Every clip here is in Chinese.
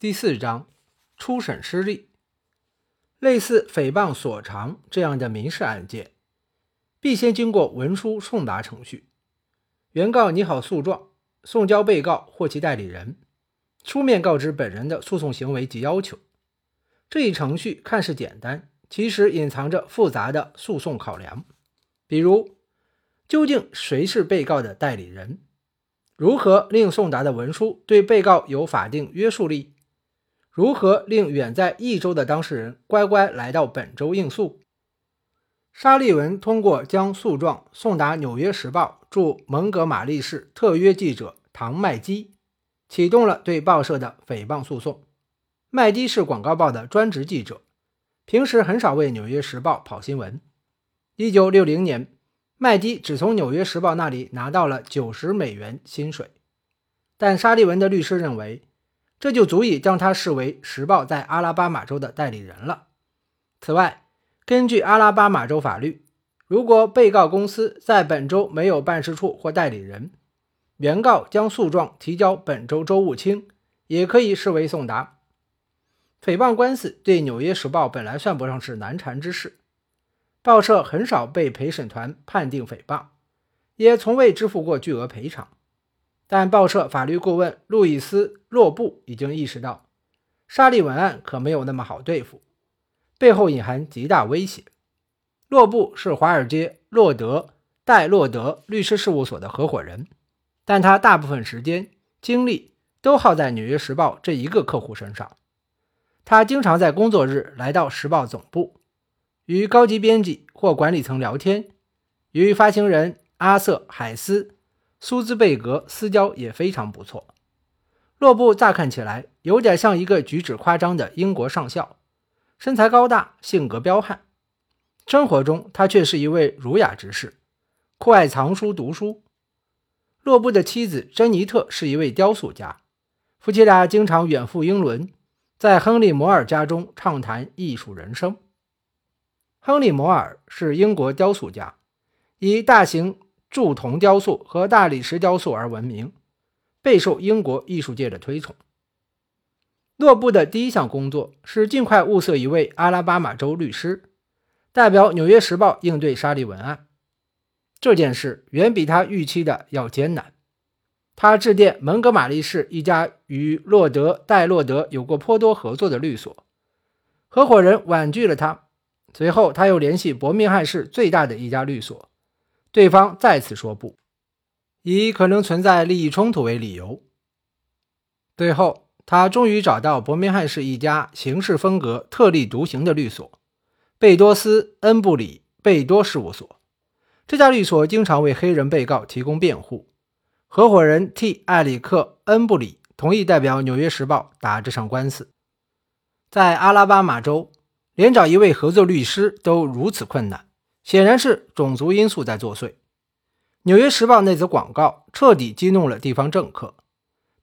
第四章初审失利。类似诽谤所长这样的民事案件，必先经过文书送达程序。原告拟好诉状，送交被告或其代理人，书面告知本人的诉讼行为及要求。这一程序看似简单，其实隐藏着复杂的诉讼考量。比如，究竟谁是被告的代理人？如何令送达的文书对被告有法定约束力？如何令远在益州的当事人乖乖来到本州应诉？沙利文通过将诉状送达《纽约时报》驻蒙哥马利市特约记者唐麦基，启动了对报社的诽谤诉讼。麦基是广告报的专职记者，平时很少为《纽约时报》跑新闻。1960年，麦基只从《纽约时报》那里拿到了90美元薪水，但沙利文的律师认为。这就足以将他视为《时报》在阿拉巴马州的代理人了。此外，根据阿拉巴马州法律，如果被告公司在本州没有办事处或代理人，原告将诉状提交本州州务卿，也可以视为送达。诽谤官司对《纽约时报》本来算不上是难缠之事，报社很少被陪审团判定诽谤，也从未支付过巨额赔偿。但报社法律顾问路易斯·洛布已经意识到，沙利文案可没有那么好对付，背后隐含极大威胁。洛布是华尔街洛德戴洛德律师事务所的合伙人，但他大部分时间精力都耗在《纽约时报》这一个客户身上。他经常在工作日来到时报总部，与高级编辑或管理层聊天，与发行人阿瑟·海斯。苏兹贝格私交也非常不错。洛布乍看起来有点像一个举止夸张的英国上校，身材高大，性格彪悍。生活中，他却是一位儒雅之士，酷爱藏书读书。洛布的妻子珍妮特是一位雕塑家，夫妻俩经常远赴英伦，在亨利·摩尔家中畅谈艺术人生。亨利·摩尔是英国雕塑家，以大型。铸铜雕塑和大理石雕塑而闻名，备受英国艺术界的推崇。洛布的第一项工作是尽快物色一位阿拉巴马州律师，代表《纽约时报》应对沙利文案。这件事远比他预期的要艰难。他致电蒙哥马利市一家与洛德戴洛德有过颇多合作的律所，合伙人婉拒了他。随后，他又联系伯明翰市最大的一家律所。对方再次说不，以可能存在利益冲突为理由。最后，他终于找到伯明翰市一家行事风格特立独行的律所——贝多斯恩布里贝多事务所。这家律所经常为黑人被告提供辩护。合伙人 T. 艾里克恩布里同意代表《纽约时报》打这场官司。在阿拉巴马州，连找一位合作律师都如此困难。显然是种族因素在作祟。《纽约时报》那则广告彻底激怒了地方政客，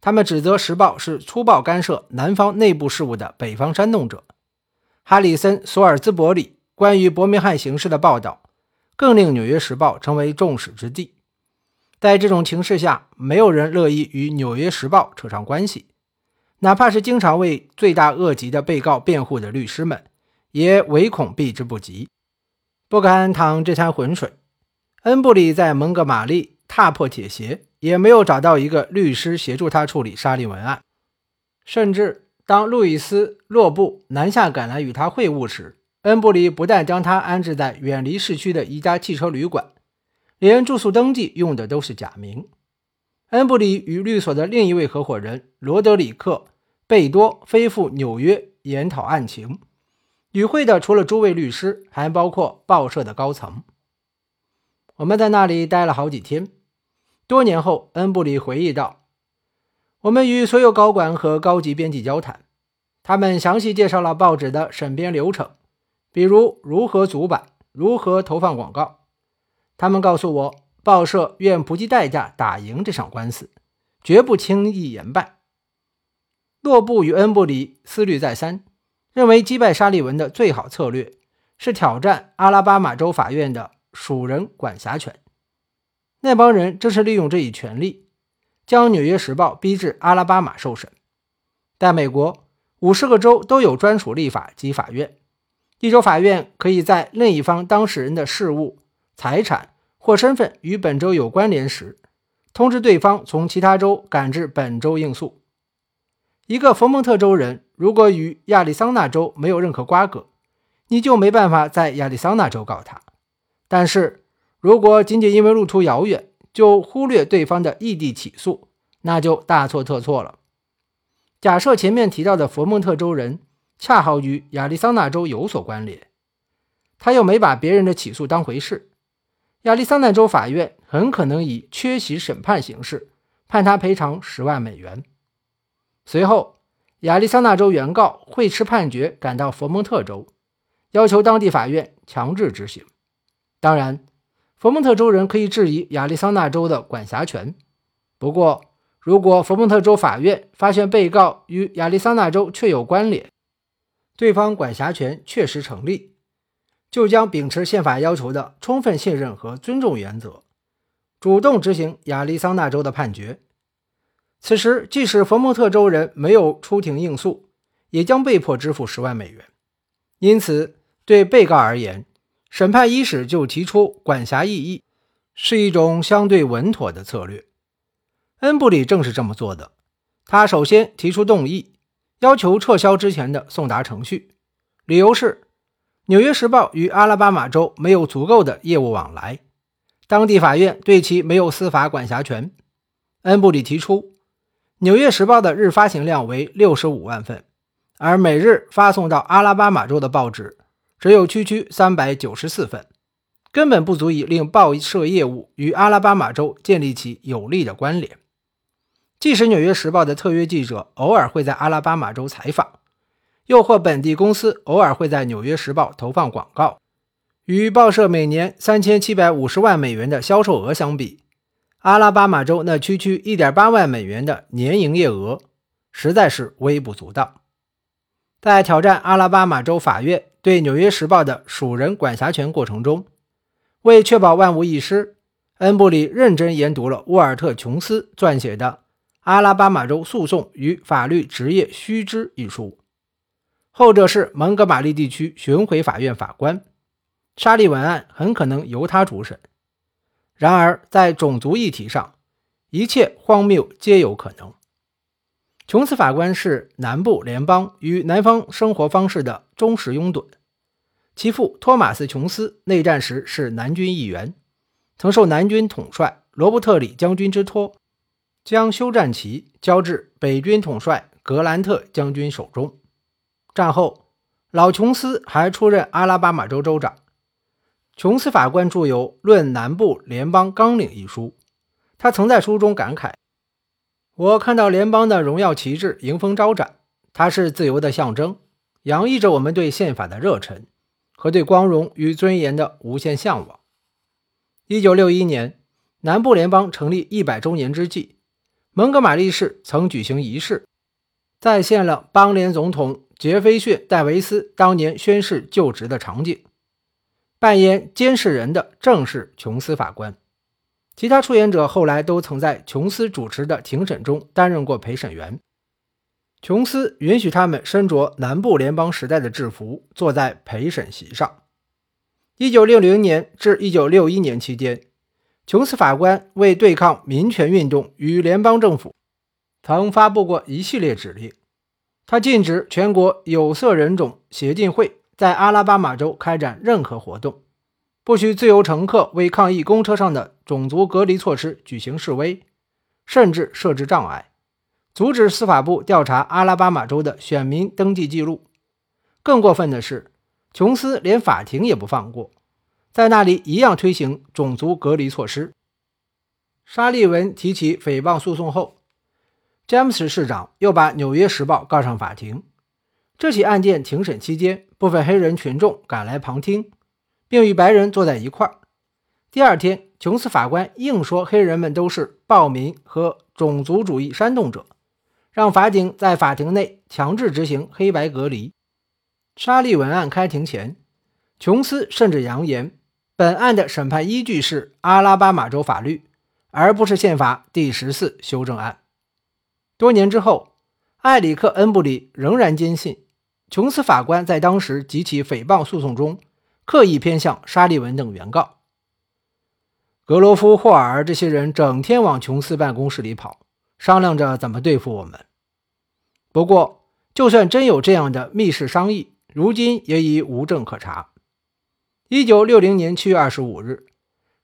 他们指责《时报》是粗暴干涉南方内部事务的北方煽动者。哈里森·索尔兹伯里关于伯明翰形势的报道，更令《纽约时报》成为众矢之的。在这种情势下，没有人乐意与《纽约时报》扯上关系，哪怕是经常为罪大恶极的被告辩护的律师们，也唯恐避之不及。不敢淌这滩浑水，恩布里在蒙哥马利踏破铁鞋，也没有找到一个律师协助他处理沙利文案。甚至当路易斯·洛布南下赶来与他会晤时，恩布里不但将他安置在远离市区的一家汽车旅馆，连住宿登记用的都是假名。恩布里与律所的另一位合伙人罗德里克·贝多飞赴纽约研讨案情。与会的除了诸位律师，还包括报社的高层。我们在那里待了好几天。多年后，恩布里回忆道：“我们与所有高管和高级编辑交谈，他们详细介绍了报纸的审编流程，比如如何组版、如何投放广告。他们告诉我，报社愿不计代价打赢这场官司，绝不轻易言败。”洛布与恩布里思虑再三。认为击败沙利文的最好策略是挑战阿拉巴马州法院的属人管辖权。那帮人正是利用这一权利，将《纽约时报》逼至阿拉巴马受审。在美国，五十个州都有专属立法及法院，一州法院可以在另一方当事人的事务、财产或身份与本州有关联时，通知对方从其他州赶至本州应诉。一个佛蒙特州人如果与亚利桑那州没有任何瓜葛，你就没办法在亚利桑那州告他。但是如果仅仅因为路途遥远就忽略对方的异地起诉，那就大错特错了。假设前面提到的佛蒙特州人恰好与亚利桑那州有所关联，他又没把别人的起诉当回事，亚利桑那州法院很可能以缺席审判形式判他赔偿十万美元。随后，亚利桑那州原告会持判决赶到佛蒙特州，要求当地法院强制执行。当然，佛蒙特州人可以质疑亚利桑那州的管辖权，不过。如果佛蒙特州法院发现被告与亚利桑那州确有关联，对方管辖权确实成立，就将秉持宪法要求的充分信任和尊重原则，主动执行亚利桑那州的判决。此时，即使佛蒙特州人没有出庭应诉，也将被迫支付十万美元。因此，对被告而言，审判伊始就提出管辖异议，是一种相对稳妥的策略。恩布里正是这么做的。他首先提出动议，要求撤销之前的送达程序，理由是《纽约时报》与阿拉巴马州没有足够的业务往来，当地法院对其没有司法管辖权。恩布里提出，《纽约时报》的日发行量为六十五万份，而每日发送到阿拉巴马州的报纸只有区区三百九十四份，根本不足以令报社业务与阿拉巴马州建立起有力的关联。即使《纽约时报》的特约记者偶尔会在阿拉巴马州采访，又或本地公司偶尔会在《纽约时报》投放广告，与报社每年三千七百五十万美元的销售额相比，阿拉巴马州那区区一点八万美元的年营业额实在是微不足道。在挑战阿拉巴马州法院对《纽约时报》的属人管辖权过程中，为确保万无一失，恩布里认真研读了沃尔特·琼斯撰写的。阿拉巴马州诉讼与法律职业须知一书，后者是蒙哥马利地区巡回法院法官，沙利文案很可能由他主审。然而，在种族议题上，一切荒谬皆有可能。琼斯法官是南部联邦与南方生活方式的忠实拥趸，其父托马斯·琼斯内战时是南军议员，曾受南军统帅罗伯特里将军之托。将休战旗交至北军统帅格兰特将军手中。战后，老琼斯还出任阿拉巴马州州长。琼斯法官著有《论南部联邦纲领》一书，他曾在书中感慨：“我看到联邦的荣耀旗帜迎风招展，它是自由的象征，洋溢着我们对宪法的热忱和对光荣与尊严的无限向往。”一九六一年，南部联邦成立一百周年之际。蒙哥马利市曾举行仪式，再现了邦联总统杰斐逊·戴维斯当年宣誓就职的场景。扮演监视人的正是琼斯法官，其他出演者后来都曾在琼斯主持的庭审中担任过陪审员。琼斯允许他们身着南部联邦时代的制服，坐在陪审席上。1960年至1961年期间。琼斯法官为对抗民权运动与联邦政府，曾发布过一系列指令。他禁止全国有色人种协进会在阿拉巴马州开展任何活动，不许自由乘客为抗议公车上的种族隔离措施举行示威，甚至设置障碍，阻止司法部调查阿拉巴马州的选民登记记录。更过分的是，琼斯连法庭也不放过。在那里一样推行种族隔离措施。沙利文提起诽谤诉讼后，詹姆斯市长又把《纽约时报》告上法庭。这起案件庭审期间，部分黑人群众赶来旁听，并与白人坐在一块儿。第二天，琼斯法官硬说黑人们都是暴民和种族主义煽动者，让法警在法庭内强制执行黑白隔离。沙利文案开庭前，琼斯甚至扬言。本案的审判依据是阿拉巴马州法律，而不是宪法第十四修正案。多年之后，埃里克·恩布里仍然坚信，琼斯法官在当时几起诽谤诉讼中刻意偏向沙利文等原告。格罗夫、霍尔这些人整天往琼斯办公室里跑，商量着怎么对付我们。不过，就算真有这样的密室商议，如今也已无证可查。一九六零年七月二十五日，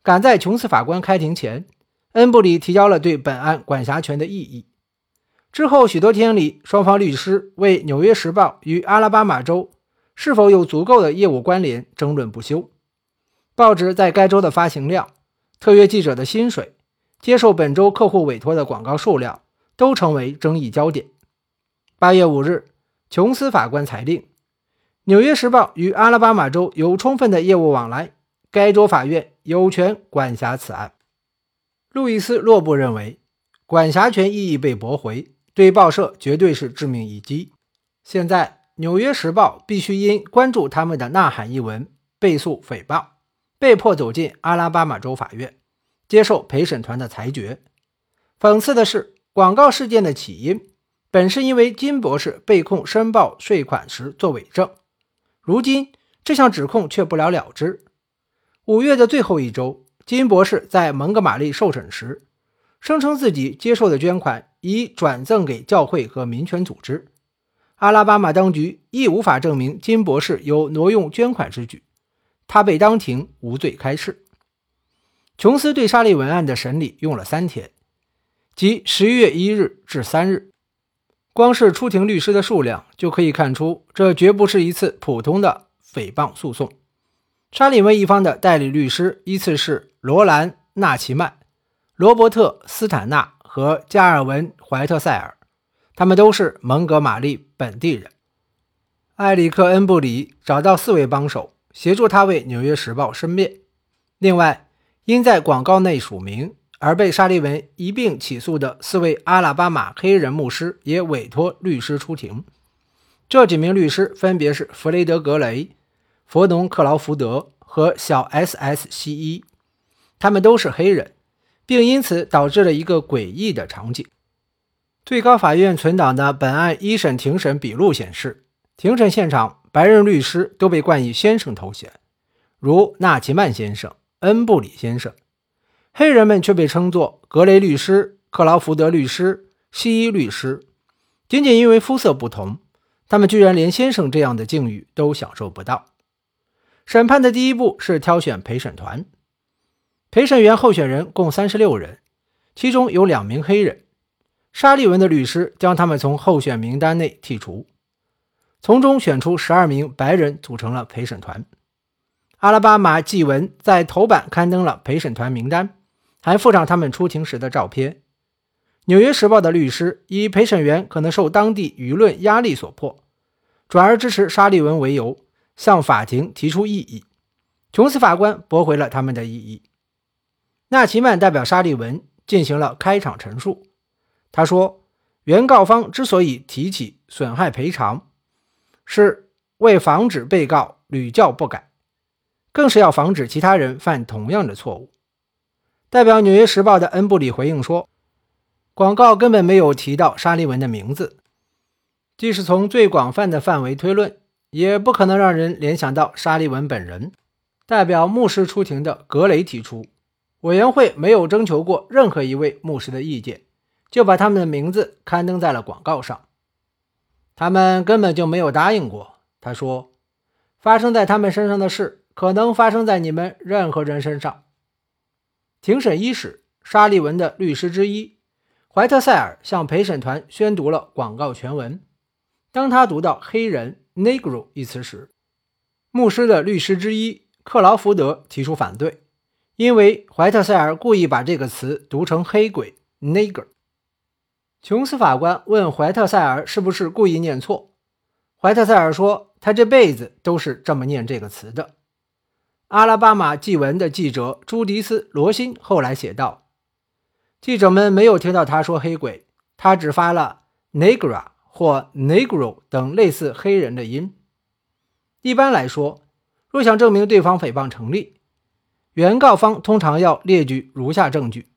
赶在琼斯法官开庭前，恩布里提交了对本案管辖权的异议。之后许多天里，双方律师为《纽约时报》与阿拉巴马州是否有足够的业务关联争论不休。报纸在该州的发行量。特约记者的薪水、接受本州客户委托的广告数量都成为争议焦点。八月五日，琼斯法官裁定，《纽约时报》与阿拉巴马州有充分的业务往来，该州法院有权管辖此案。路易斯·洛布认为，管辖权异议被驳回，对报社绝对是致命一击。现在，《纽约时报》必须因关注他们的呐喊一文被诉诽谤。被迫走进阿拉巴马州法院，接受陪审团的裁决。讽刺的是，广告事件的起因本是因为金博士被控申报税款时作伪证，如今这项指控却不了了之。五月的最后一周，金博士在蒙哥马利受审时，声称自己接受的捐款已转赠给教会和民权组织。阿拉巴马当局亦无法证明金博士有挪用捐款之举。他被当庭无罪开释。琼斯对沙利文案的审理用了三天，即十一月一日至三日。光是出庭律师的数量就可以看出，这绝不是一次普通的诽谤诉讼。沙利文一方的代理律师依次是罗兰·纳奇曼、罗伯特·斯坦纳和加尔文·怀特塞尔，他们都是蒙哥马利本地人。埃里克·恩布里找到四位帮手。协助他为《纽约时报》申辩。另外，因在广告内署名而被沙利文一并起诉的四位阿拉巴马黑人牧师也委托律师出庭。这几名律师分别是弗雷德·格雷、佛农·克劳福德和小 S.S. 西伊，他们都是黑人，并因此导致了一个诡异的场景。最高法院存档的本案一审庭审笔录显示，庭审现场。白人律师都被冠以先生头衔，如纳奇曼先生、恩布里先生；黑人们却被称作格雷律师、克劳福德律师、西伊律师。仅仅因为肤色不同，他们居然连先生这样的境遇都享受不到。审判的第一步是挑选陪审团，陪审员候选人共三十六人，其中有两名黑人。沙利文的律师将他们从候选名单内剔除。从中选出十二名白人组成了陪审团。阿拉巴马纪文在头版刊登了陪审团名单，还附上他们出庭时的照片。纽约时报的律师以陪审员可能受当地舆论压力所迫，转而支持沙利文为由，向法庭提出异议。琼斯法官驳回了他们的异议。纳奇曼代表沙利文进行了开场陈述。他说：“原告方之所以提起损害赔偿。”是为防止被告屡教不改，更是要防止其他人犯同样的错误。代表《纽约时报》的恩布里回应说：“广告根本没有提到沙利文的名字，即使从最广泛的范围推论，也不可能让人联想到沙利文本人。”代表牧师出庭的格雷提出，委员会没有征求过任何一位牧师的意见，就把他们的名字刊登在了广告上。他们根本就没有答应过。他说：“发生在他们身上的事，可能发生在你们任何人身上。”庭审伊始，沙利文的律师之一怀特塞尔向陪审团宣读了广告全文。当他读到“黑人 ”（Negro） 一词时，牧师的律师之一克劳福德提出反对，因为怀特塞尔故意把这个词读成“黑鬼 ”（Nigger）。琼斯法官问怀特塞尔是不是故意念错，怀特塞尔说他这辈子都是这么念这个词的。阿拉巴马纪文的记者朱迪斯·罗辛后来写道：“记者们没有听到他说黑鬼，他只发了 ‘negra’ 或 ‘negro’ 等类似黑人的音。”一般来说，若想证明对方诽谤成立，原告方通常要列举如下证据：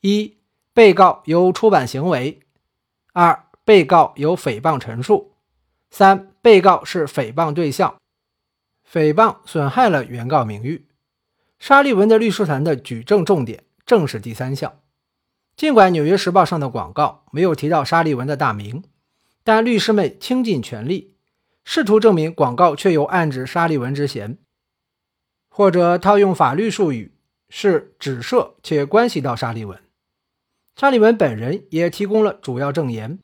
一。被告有出版行为。二、被告有诽谤陈述；三、被告是诽谤对象，诽谤损害了原告名誉。沙利文的律师团的举证重点正是第三项。尽管《纽约时报》上的广告没有提到沙利文的大名，但律师们倾尽全力，试图证明广告确有暗指沙利文之嫌，或者套用法律术语是指涉且关系到沙利文。沙利文本人也提供了主要证言。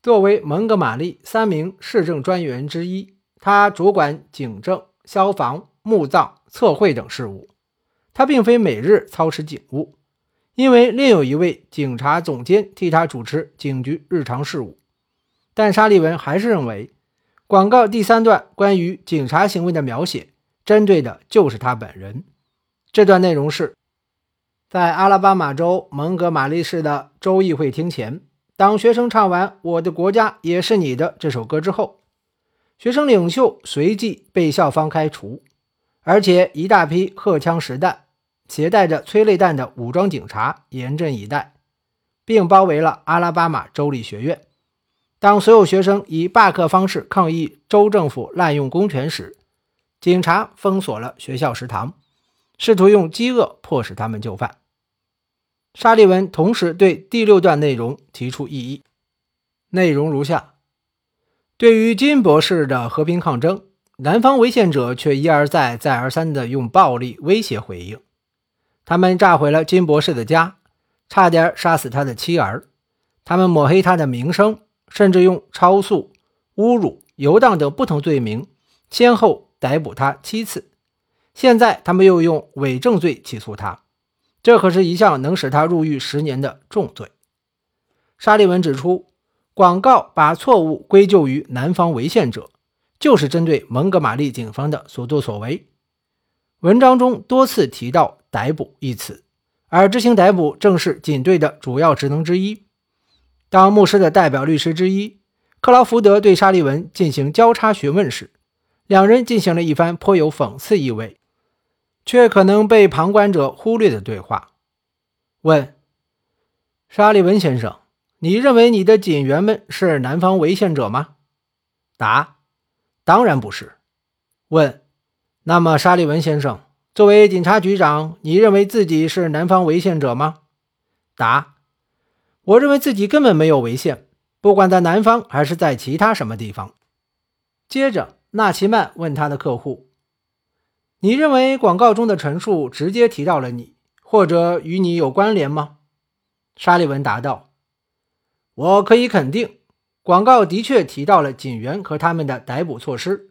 作为蒙哥马利三名市政专员之一，他主管警政、消防、墓葬、测绘等事务。他并非每日操持警务。因为另有一位警察总监替他主持警局日常事务，但沙利文还是认为，广告第三段关于警察行为的描写，针对的就是他本人。这段内容是在阿拉巴马州蒙哥马利市的州议会厅前，当学生唱完《我的国家也是你的》这首歌之后，学生领袖随即被校方开除，而且一大批荷枪实弹。携带着催泪弹的武装警察严阵以待，并包围了阿拉巴马州立学院。当所有学生以罢课方式抗议州政府滥用公权时，警察封锁了学校食堂，试图用饥饿迫使他们就范。沙利文同时对第六段内容提出异议，内容如下：对于金博士的和平抗争，南方违宪者却一而再、再而三地用暴力威胁回应。他们炸毁了金博士的家，差点杀死他的妻儿。他们抹黑他的名声，甚至用超速、侮辱、游荡等不同罪名，先后逮捕他七次。现在他们又用伪证罪起诉他，这可是一项能使他入狱十年的重罪。沙利文指出，广告把错误归咎于南方违宪者，就是针对蒙哥马利警方的所作所为。文章中多次提到。逮捕一词，而执行逮捕正是警队的主要职能之一。当牧师的代表律师之一克劳福德对沙利文进行交叉询问时，两人进行了一番颇有讽刺意味，却可能被旁观者忽略的对话。问：沙利文先生，你认为你的警员们是南方违宪者吗？答：当然不是。问：那么沙利文先生？作为警察局长，你认为自己是南方违宪者吗？答：我认为自己根本没有违宪，不管在南方还是在其他什么地方。接着，纳奇曼问他的客户：“你认为广告中的陈述直接提到了你，或者与你有关联吗？”沙利文答道：“我可以肯定，广告的确提到了警员和他们的逮捕措施。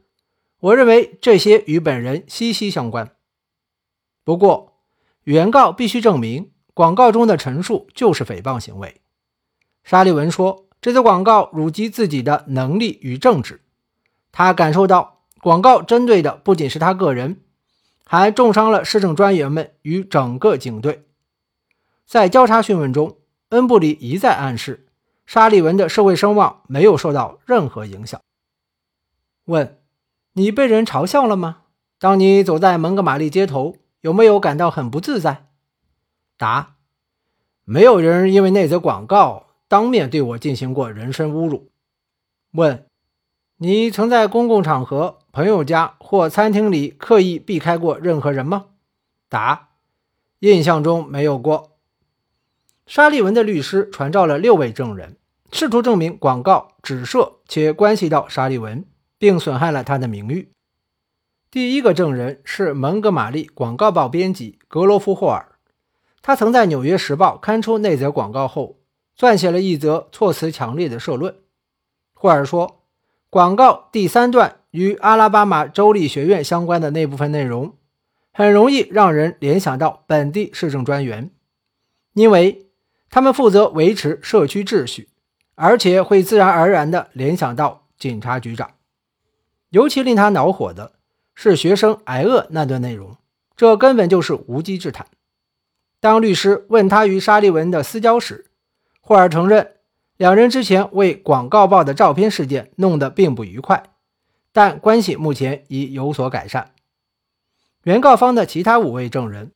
我认为这些与本人息息相关。”不过，原告必须证明广告中的陈述就是诽谤行为。沙利文说：“这则广告辱及自己的能力与正直。他感受到广告针对的不仅是他个人，还重伤了市政专员们与整个警队。”在交叉讯问中，恩布里一再暗示沙利文的社会声望没有受到任何影响。问：“你被人嘲笑了吗？当你走在蒙哥马利街头？”有没有感到很不自在？答：没有人因为那则广告当面对我进行过人身侮辱。问：你曾在公共场合、朋友家或餐厅里刻意避开过任何人吗？答：印象中没有过。沙利文的律师传召了六位证人，试图证明广告指涉且关系到沙利文，并损害了他的名誉。第一个证人是蒙哥马利广告报编辑格罗夫霍尔，他曾在《纽约时报》刊出那则广告后，撰写了一则措辞强烈的社论。霍尔说，广告第三段与阿拉巴马州立学院相关的那部分内容，很容易让人联想到本地市政专员，因为他们负责维持社区秩序，而且会自然而然地联想到警察局长。尤其令他恼火的。是学生挨饿那段内容，这根本就是无稽之谈。当律师问他与沙利文的私交时，霍尔承认两人之前为广告报的照片事件弄得并不愉快，但关系目前已有所改善。原告方的其他五位证人，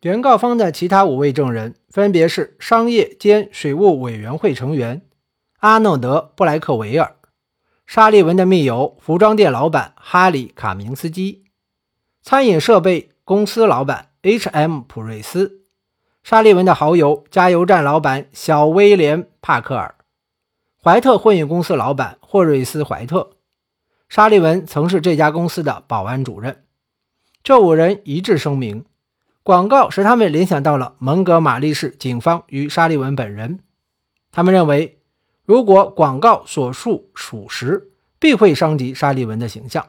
原告方的其他五位证人分别是商业兼水务委员会成员阿诺德·布莱克维尔，沙利文的密友、服装店老板哈里·卡明斯基，餐饮设备公司老板 H.M. 普瑞斯，沙利文的好友、加油站老板小威廉·帕克尔，怀特货运公司老板霍瑞斯·怀特。沙利文曾是这家公司的保安主任。这五人一致声明，广告使他们联想到了蒙哥马利市警方与沙利文本人。他们认为，如果广告所述属实，必会伤及沙利文的形象。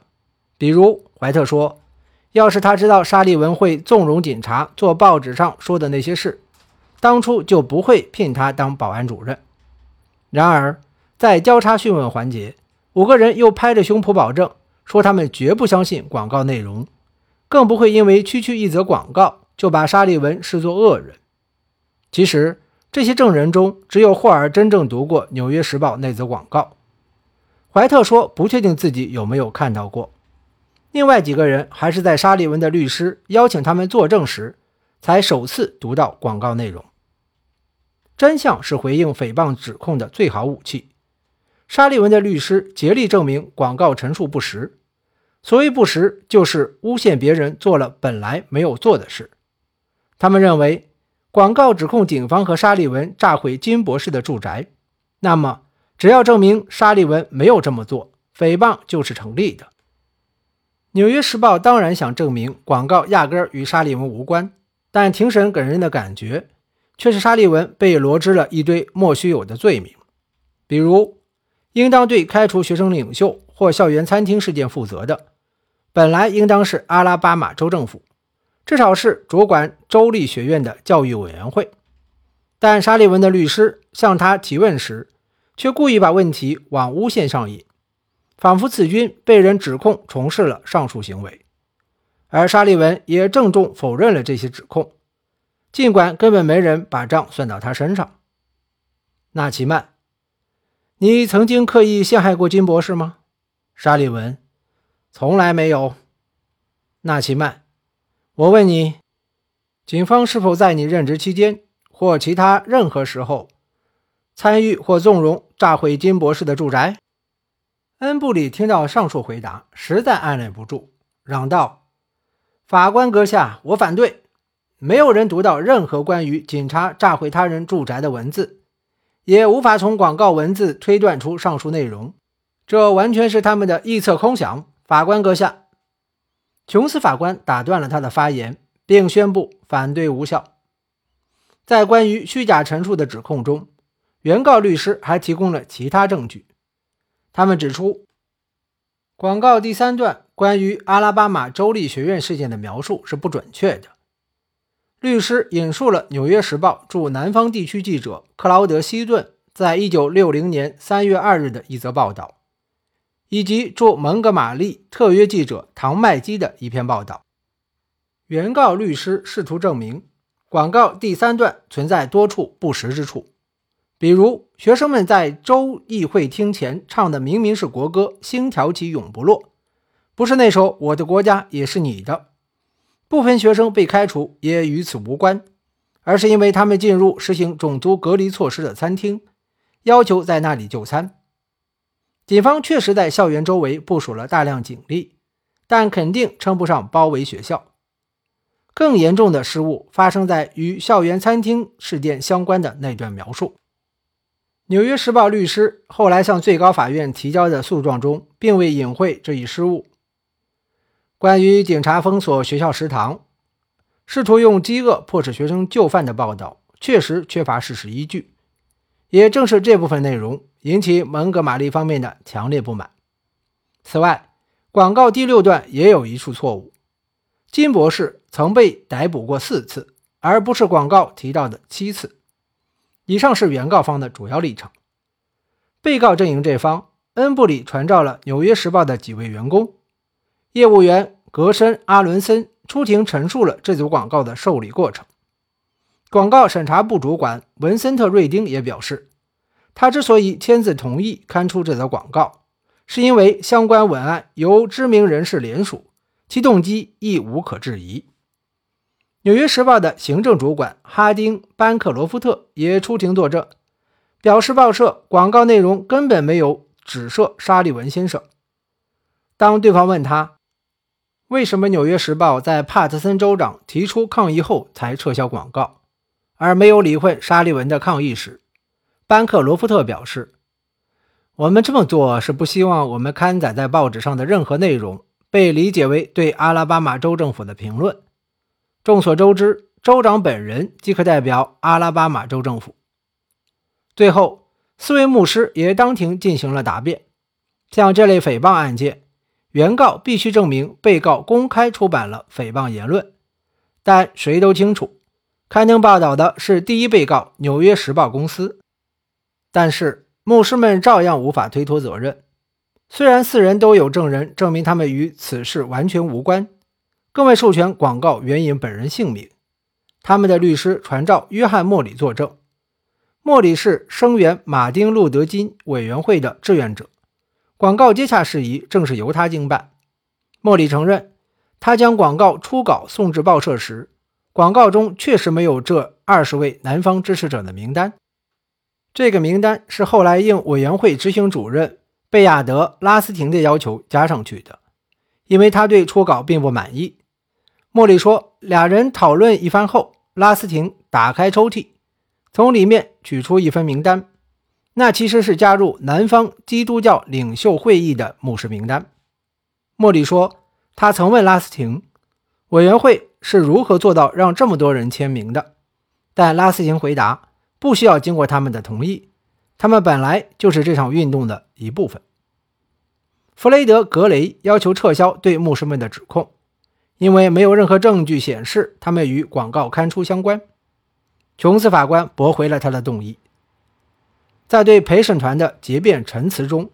比如，怀特说：“要是他知道沙利文会纵容警察做报纸上说的那些事，当初就不会聘他当保安主任。”然而，在交叉讯问环节，五个人又拍着胸脯保证说，他们绝不相信广告内容。更不会因为区区一则广告就把沙利文视作恶人。其实，这些证人中只有霍尔真正读过《纽约时报》那则广告。怀特说不确定自己有没有看到过。另外几个人还是在沙利文的律师邀请他们作证时，才首次读到广告内容。真相是回应诽谤指控的最好武器。沙利文的律师竭力证明广告陈述不实。所谓不实，就是诬陷别人做了本来没有做的事。他们认为，广告指控警方和沙利文炸毁金博士的住宅，那么只要证明沙利文没有这么做，诽谤就是成立的。《纽约时报》当然想证明广告压根儿与沙利文无关，但庭审给人的感觉却是沙利文被罗织了一堆莫须有的罪名，比如应当对开除学生领袖或校园餐厅事件负责的。本来应当是阿拉巴马州政府，至少是主管州立学院的教育委员会，但沙利文的律师向他提问时，却故意把问题往诬陷上引，仿佛此君被人指控从事了上述行为，而沙利文也郑重否认了这些指控，尽管根本没人把账算到他身上。纳奇曼，你曾经刻意陷害过金博士吗？沙利文。从来没有，纳奇曼。我问你，警方是否在你任职期间或其他任何时候参与或纵容炸毁金博士的住宅？恩布里听到上述回答，实在按耐不住，嚷道：“法官阁下，我反对！没有人读到任何关于警察炸毁他人住宅的文字，也无法从广告文字推断出上述内容。这完全是他们的臆测空想。”法官阁下，琼斯法官打断了他的发言，并宣布反对无效。在关于虚假陈述的指控中，原告律师还提供了其他证据。他们指出，广告第三段关于阿拉巴马州立学院事件的描述是不准确的。律师引述了《纽约时报》驻南方地区记者克劳德·希顿在一九六零年三月二日的一则报道。以及驻蒙哥马利特约记者唐麦基的一篇报道。原告律师试图证明广告第三段存在多处不实之处，比如学生们在州议会厅前唱的明明是国歌《星条旗永不落》，不是那首《我的国家也是你的》。部分学生被开除也与此无关，而是因为他们进入实行种族隔离措施的餐厅，要求在那里就餐。警方确实在校园周围部署了大量警力，但肯定称不上包围学校。更严重的失误发生在与校园餐厅事件相关的那段描述。《纽约时报》律师后来向最高法院提交的诉状中，并未隐晦这一失误。关于警察封锁学校食堂、试图用饥饿迫使学生就范的报道，确实缺乏事实依据。也正是这部分内容引起蒙哥马利方面的强烈不满。此外，广告第六段也有一处错误：金博士曾被逮捕过四次，而不是广告提到的七次。以上是原告方的主要立场。被告阵营这方，恩布里传召了《纽约时报》的几位员工，业务员格森·阿伦森出庭陈述了这组广告的受理过程。广告审查部主管文森特·瑞丁也表示，他之所以签字同意刊出这则广告，是因为相关文案由知名人士联署，其动机亦无可置疑。《纽约时报》的行政主管哈丁·班克罗夫特也出庭作证，表示报社广告内容根本没有指涉沙利文先生。当对方问他为什么《纽约时报》在帕特森州长提出抗议后才撤销广告，而没有理会沙利文的抗议时，班克罗夫特表示：“我们这么做是不希望我们刊载在报纸上的任何内容被理解为对阿拉巴马州政府的评论。众所周知。”州长本人即可代表阿拉巴马州政府。最后，四位牧师也当庭进行了答辩。像这类诽谤案件，原告必须证明被告公开出版了诽谤言论。但谁都清楚，刊登报道的是第一被告《纽约时报》公司。但是，牧师们照样无法推脱责任。虽然四人都有证人证明他们与此事完全无关，更未授权广告援引本人姓名。他们的律师传召约翰·莫里作证。莫里是声援马丁·路德·金委员会的志愿者，广告接洽事宜正是由他经办。莫里承认，他将广告初稿送至报社时，广告中确实没有这二十位南方支持者的名单。这个名单是后来应委员会执行主任贝亚德·拉斯廷的要求加上去的，因为他对初稿并不满意。莫里说，俩人讨论一番后，拉斯廷打开抽屉，从里面取出一份名单，那其实是加入南方基督教领袖会议的牧师名单。莫里说，他曾问拉斯廷，委员会是如何做到让这么多人签名的，但拉斯廷回答，不需要经过他们的同意，他们本来就是这场运动的一部分。弗雷德·格雷要求撤销对牧师们的指控。因为没有任何证据显示他们与广告刊出相关，琼斯法官驳回了他的动议。在对陪审团的结辩陈词中，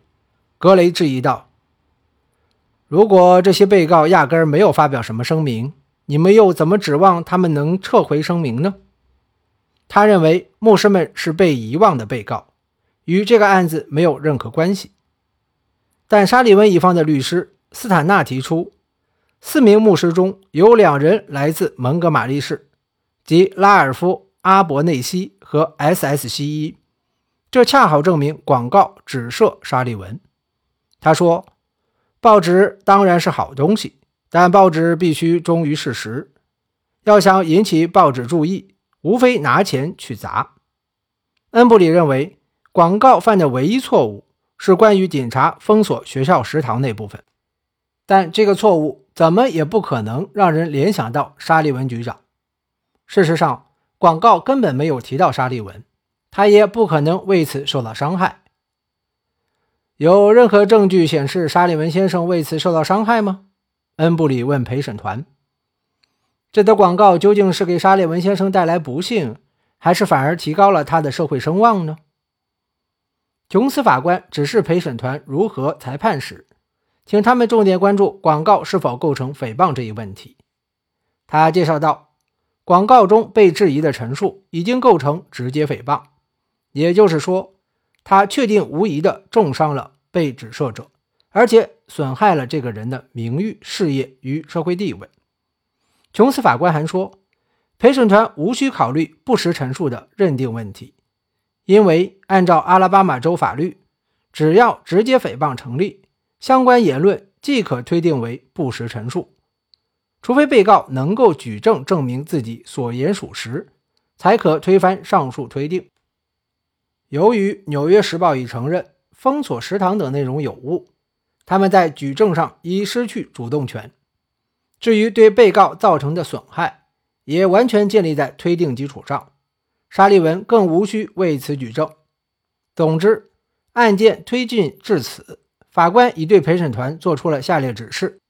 格雷质疑道：“如果这些被告压根儿没有发表什么声明，你们又怎么指望他们能撤回声明呢？”他认为牧师们是被遗忘的被告，与这个案子没有任何关系。但沙利文一方的律师斯坦纳提出。四名牧师中有两人来自蒙哥马利市，即拉尔夫·阿伯内西和 S.S. 西伊，这恰好证明广告只涉沙利文。他说：“报纸当然是好东西，但报纸必须忠于事实。要想引起报纸注意，无非拿钱去砸。”恩布里认为，广告犯的唯一错误是关于警察封锁学校食堂那部分，但这个错误。怎么也不可能让人联想到沙利文局长。事实上，广告根本没有提到沙利文，他也不可能为此受到伤害。有任何证据显示沙利文先生为此受到伤害吗？恩布里问陪审团。这则广告究竟是给沙利文先生带来不幸，还是反而提高了他的社会声望呢？琼斯法官指示陪审团如何裁判时。请他们重点关注广告是否构成诽谤这一问题。他介绍到，广告中被质疑的陈述已经构成直接诽谤，也就是说，他确定无疑地重伤了被指涉者，而且损害了这个人的名誉、事业与社会地位。琼斯法官还说，陪审团无需考虑不实陈述的认定问题，因为按照阿拉巴马州法律，只要直接诽谤成立。相关言论即可推定为不实陈述，除非被告能够举证证明自己所言属实，才可推翻上述推定。由于《纽约时报》已承认封锁食堂等内容有误，他们在举证上已失去主动权。至于对被告造成的损害，也完全建立在推定基础上，沙利文更无需为此举证。总之，案件推进至此。法官已对陪审团作出了下列指示：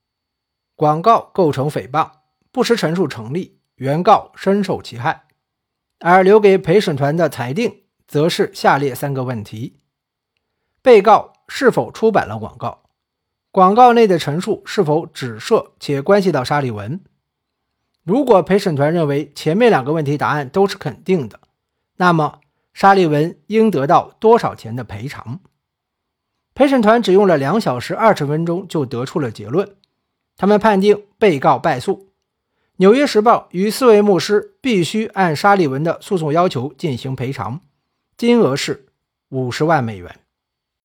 广告构成诽谤，不实陈述成立，原告深受其害。而留给陪审团的裁定，则是下列三个问题：被告是否出版了广告？广告内的陈述是否指涉且关系到沙利文？如果陪审团认为前面两个问题答案都是肯定的，那么沙利文应得到多少钱的赔偿？陪审团只用了两小时二十分钟就得出了结论，他们判定被告败诉，《纽约时报》与四位牧师必须按沙利文的诉讼要求进行赔偿，金额是五十万美元。